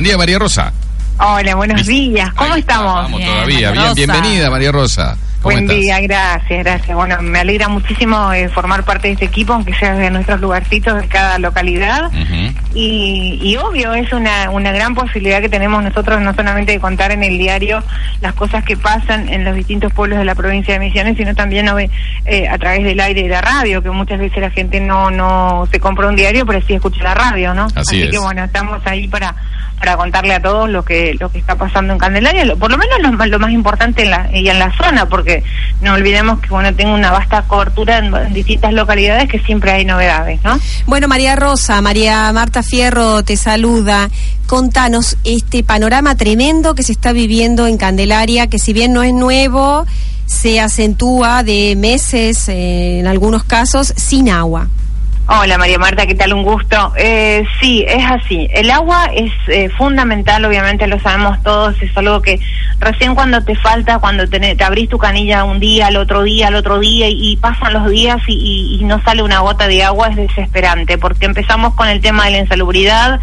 Buen día, María Rosa. Hola, buenos días. ¿Cómo Ahí estamos? Vamos Bien, todavía. María Bien, Rosa. bienvenida, María Rosa. ¿Cómo Buen estás? día, gracias, gracias. Bueno, me alegra muchísimo eh, formar parte de este equipo, aunque sea de nuestros lugarcitos de cada localidad. Ujú. Y, y obvio, es una, una gran posibilidad que tenemos nosotros no solamente de contar en el diario las cosas que pasan en los distintos pueblos de la provincia de Misiones, sino también eh, a través del aire y de la radio, que muchas veces la gente no no se compra un diario, pero sí escucha la radio, ¿no? Así es. que bueno, estamos ahí para para contarle a todos lo que lo que está pasando en Candelaria, lo- por lo menos lo, más- lo más importante en la, y en la zona, porque no olvidemos que bueno tengo una vasta cobertura en, en distintas localidades que siempre hay novedades, ¿no? Bueno, María Rosa, María Marta Fierro te saluda. Contanos este panorama tremendo que se está viviendo en Candelaria, que si bien no es nuevo, se acentúa de meses, eh, en algunos casos, sin agua. Hola María Marta, ¿qué tal? Un gusto. Eh, sí, es así. El agua es eh, fundamental, obviamente lo sabemos todos, es algo que recién cuando te falta, cuando te, te abrís tu canilla un día, al otro día, al otro día, y, pasan los días y, y- y no sale una gota de agua, es desesperante, porque empezamos con el tema de la insalubridad,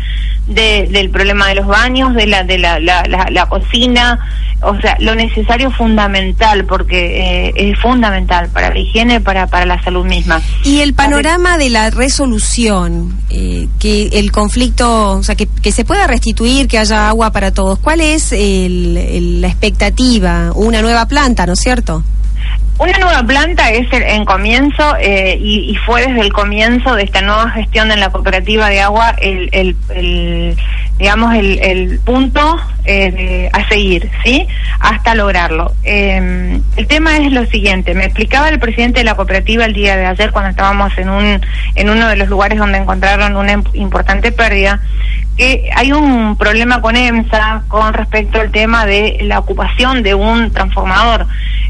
de- del problema de los baños, de la, de la, la, la- la cocina, o sea, lo necesario fundamental, porque eh, es fundamental para la higiene, para, para la salud misma. Y el panorama de la resolución, eh, que el conflicto, o sea, que, que se pueda restituir, que haya agua para todos, ¿cuál es el- el- la expectativa? Una nueva planta, ¿no es cierto? Una nueva planta es el- en comienzo eh, y, y fue desde el comienzo de esta nueva gestión en la cooperativa de agua el, el- digamos el, el punto eh, de- a seguir, ¿sí? Hasta lograrlo. Eh, el tema es lo siguiente. Me explicaba el presidente de la cooperativa el día de ayer cuando estábamos en un en uno de los lugares donde encontraron una im- importante pérdida que hay un problema con EMSA con respecto al tema de la ocupación de un transformador.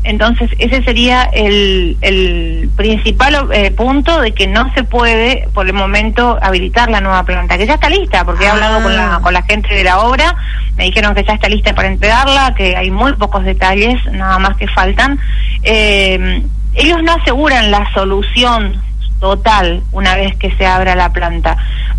Entonces, ese sería el, el principal eh, punto de que no se puede, por el momento, habilitar la nueva planta, que ya está lista, porque he hablado con la, Ah. con la gente de la obra, me dijeron que ya está lista para entregarla, que hay muy pocos detalles, nada más que faltan. Eh, ellos no aseguran la solución total una vez que se abra la planta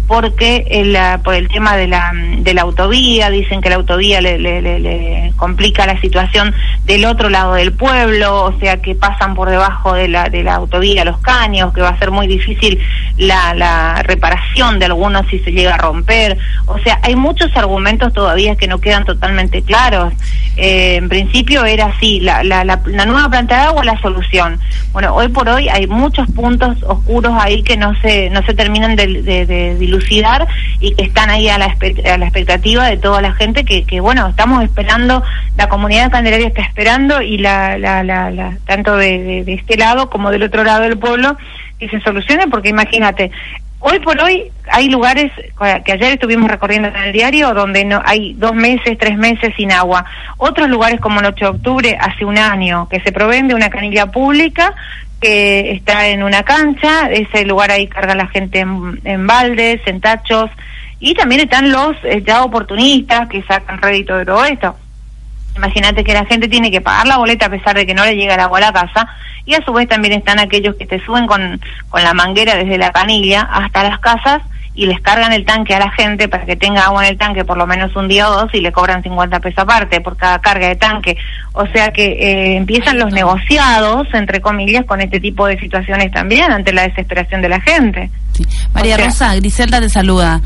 porque el, ah, por el tema de la, de la autovía dicen que la autovía le, le- le- le complica la situación del otro lado del pueblo o sea que pasan por debajo de la, de la autovía los caños que va a ser muy difícil la, la reparación de algunos si se llega a romper. O sea hay muchos argumentos todavía que no quedan totalmente claros. Eh, en principio era así la, la, la, la nueva planta de agua la solución. Bueno hoy por hoy hay muchos puntos oscuros ahí que no se no se terminan de, dilucidar y que están ahí a la, a la expectativa de toda la gente que, que bueno estamos esperando la comunidad de Candelaria está esperando y la, la, la, la- tanto de- de este lado como del otro lado del pueblo que se solucione porque imagínate Hoy por hoy hay lugares que ayer estuvimos recorriendo en el diario donde no hay dos meses, tres meses sin agua. Otros lugares como el 8 de octubre hace un año que se proveen de una canilla pública que está en una cancha, ese lugar ahí carga la gente en, en baldes, en tachos y también están los eh, ya oportunistas que sacan rédito de todo esto. Imagínate que la gente tiene que pagar la boleta a pesar de que no le llega el agua a la casa y a su vez también están aquellos que te suben con, con la manguera desde la canilla hasta las casas y les cargan el tanque a la gente para que tenga agua en el tanque por lo menos un día o dos y le cobran 50 pesos aparte por cada carga de tanque. O sea que eh, empiezan los negociados, entre comillas, con este tipo de situaciones también ante la desesperación de la gente. Sí. María O sea- Rosa, Griselda te saluda.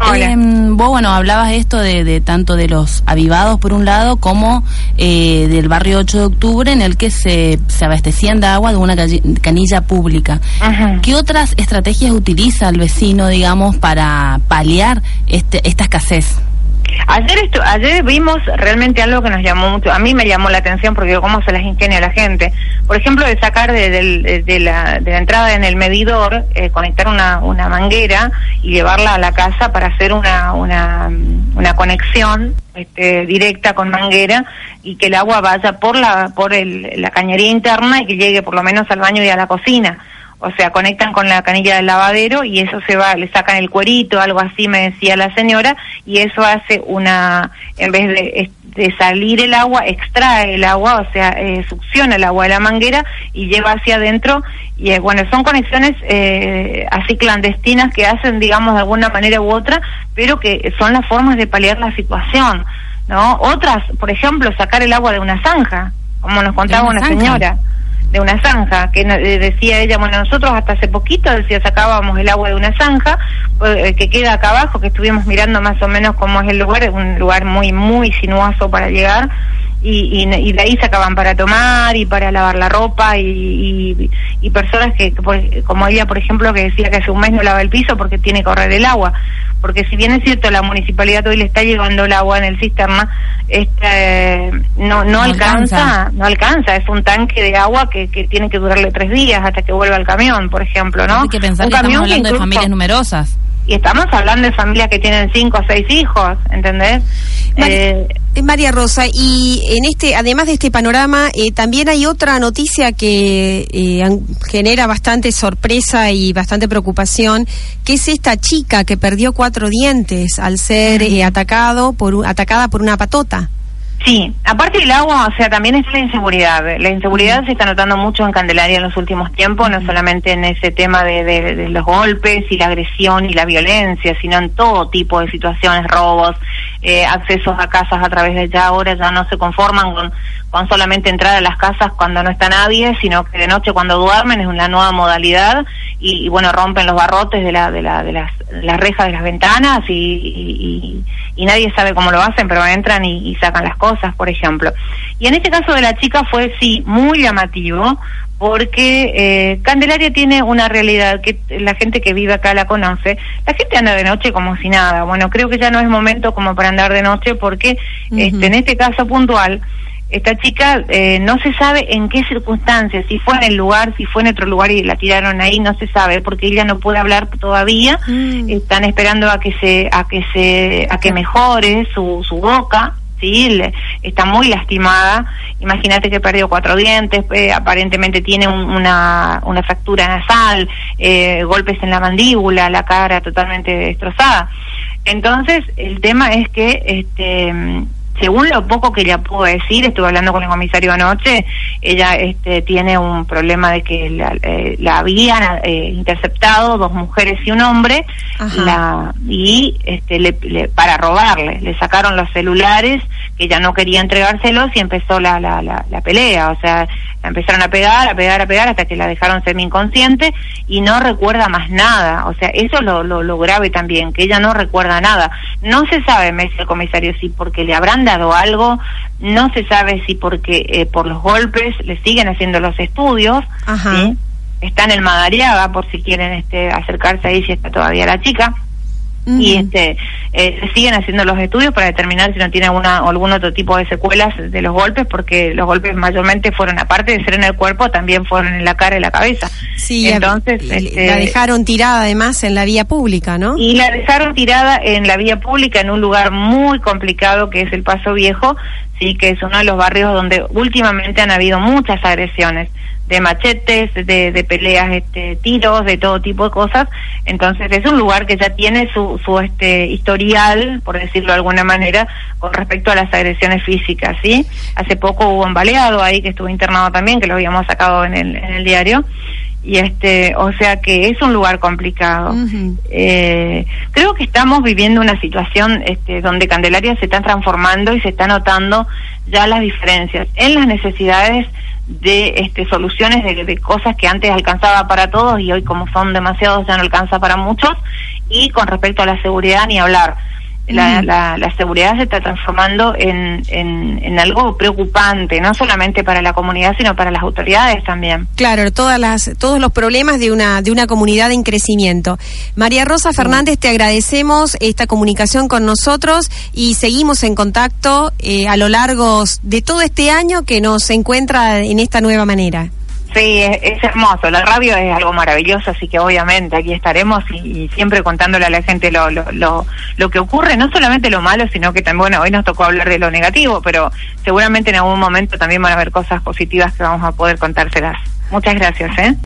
Hola. Em, vos, bueno, hablabas esto de, de tanto de los avivados por un lado como eh, del barrio 8 de octubre en el que se, se abastecían de agua de una canilla pública. Ajá. ¿Qué otras estrategias utiliza el vecino, digamos, para paliar este, esta escasez? Ayer estu- ayer vimos realmente algo que nos llamó mucho, a mí me llamó la atención porque cómo se las ingenia la gente. Por ejemplo, de sacar de- de la, de la entrada en el medidor, eh, conectar una, una manguera y llevarla a la casa para hacer una, una, una conexión este, directa con manguera y que el agua vaya por la, por el, la cañería interna y que llegue por lo menos al baño y a la cocina. O sea, conectan con la canilla del lavadero y eso se va, le sacan el cuerito, algo así me decía la señora, y eso hace una, en vez de, de salir el agua, extrae el agua, o sea, eh, succiona el agua de la manguera y lleva hacia adentro. Y eh, bueno, son conexiones eh, así clandestinas que hacen, digamos, de alguna manera u otra, pero que son las formas de paliar la situación. ¿no? Otras, por ejemplo, sacar el agua de una zanja, como nos contaba una, señora de una zanja, que decía ella, bueno, nosotros hasta hace poquito, decía, sacábamos el agua de una zanja, eh, que queda acá abajo, que estuvimos mirando más o menos cómo es el lugar, es un lugar muy, muy sinuoso para llegar, y, y, de ahí sacaban para tomar y para lavar la ropa y, y, personas que, como ella, por ejemplo, que decía que hace un mes no lava el piso porque tiene que correr el agua. Porque si bien es cierto, la municipalidad hoy le está llevando el agua en el cisterna, este, no, no, alcanza, no alcanza. Es un tanque de agua que, que tiene que durarle tres días hasta que vuelva el camión, por ejemplo, ¿no? Hay que pensar que estamos hablando de familias numerosas y estamos hablando de familias que tienen cinco o seis hijos, ¿entendés? Eh, eh, María Rosa, y en este, además de este panorama, eh, también hay otra noticia que genera bastante sorpresa y bastante preocupación, que es esta chica que perdió cuatro dientes al ser atacado por atacada por una patota. Sí, aparte del agua, o sea, también es la inseguridad. La inseguridad se está notando mucho en Candelaria en los últimos tiempos, no solamente en ese tema de, de, los golpes y la agresión y la violencia, sino en todo tipo de situaciones, robos, eh, accesos a casas a través de ya ahora ya no se conforman con, con solamente entrar a las casas cuando no está nadie, sino que de noche cuando duermen es una nueva modalidad y, bueno, rompen los barrotes de, la, de, la, de las, rejas de las ventanas y, y, y, nadie sabe cómo lo hacen, pero entran y, sacan las cosas, por ejemplo. Y en este caso de la chica fue, sí, muy llamativo, porque eh, Candelaria tiene una realidad que la gente que vive acá la conoce. La gente anda de noche como si nada. Bueno, creo que ya no es momento como para andar de noche porque este, en este caso puntual esta chica eh, no se sabe en qué circunstancias, si fue en el lugar, si fue en otro lugar y la tiraron ahí, no se sabe, porque ella no puede hablar todavía. Mm. Están esperando a que se, a que se, a que mejore su, su boca. Está muy lastimada. Imagínate que perdió cuatro dientes, eh, aparentemente tiene una, una fractura nasal, eh, golpes en la mandíbula, la cara totalmente destrozada. Entonces, el tema es que este según lo poco que ella pudo decir, estuve hablando con el comisario anoche, ella este, tiene un problema de que la, eh, habían eh, interceptado dos mujeres y un hombre la, y este, le, para robarle, le sacaron los celulares que ella no quería entregárselos y empezó la, la, la, pelea, o sea, la empezaron a pegar, a pegar, a pegar hasta que la dejaron semi inconsciente y no recuerda más nada, o sea, eso es lo, lo, lo grave también, que ella no recuerda nada. No se sabe, me dice el comisario, si porque le habrán dado algo, no se sabe si porque eh, por los golpes le siguen haciendo los estudios, ¿sí? está en el Madariaga por si quieren este, acercarse ahí si está todavía la chica y este eh, se siguen haciendo los estudios para determinar si no tiene alguna algún otro tipo de secuelas de los golpes porque los golpes mayormente fueron aparte de ser en el cuerpo también fueron en la cara y la cabeza. Sí entonces este, la dejaron tirada además en la vía pública no y la dejaron tirada en la vía pública en un lugar muy complicado que es el Paso Viejo sí que es uno de los barrios donde últimamente han habido muchas agresiones de machetes, de, de peleas, este, tiros, de todo tipo de cosas. Entonces es un lugar que ya tiene su, su este historial, por decirlo de alguna manera, con respecto a las agresiones físicas, ¿sí? Hace poco hubo un baleado ahí que estuvo internado también, que lo habíamos sacado en el, en el diario y este o sea que es un lugar complicado eh, creo que estamos viviendo una situación este, donde Candelaria se está transformando y se está notando ya las diferencias en las necesidades de este, soluciones de, cosas que antes alcanzaba para todos y hoy como son demasiados ya no alcanza para muchos. Y con respecto a la seguridad ni hablar la, la, seguridad se está transformando en, en, algo preocupante, no solamente para la comunidad, sino para las autoridades también. Claro, todas las, todos los problemas de una, de una comunidad en crecimiento. María Rosa Fernández, te agradecemos esta comunicación con nosotros y seguimos en contacto eh, a lo largo de todo este año que nos encuentra en esta nueva manera. Sí, es, hermoso. La radio es algo maravilloso, así que obviamente aquí estaremos y, siempre contándole a la gente lo, lo, lo, lo, que ocurre, no solamente lo malo, sino que también, bueno, hoy nos tocó hablar de lo negativo, pero seguramente en algún momento también van a haber cosas positivas que vamos a poder contárselas. Muchas gracias, ¿eh?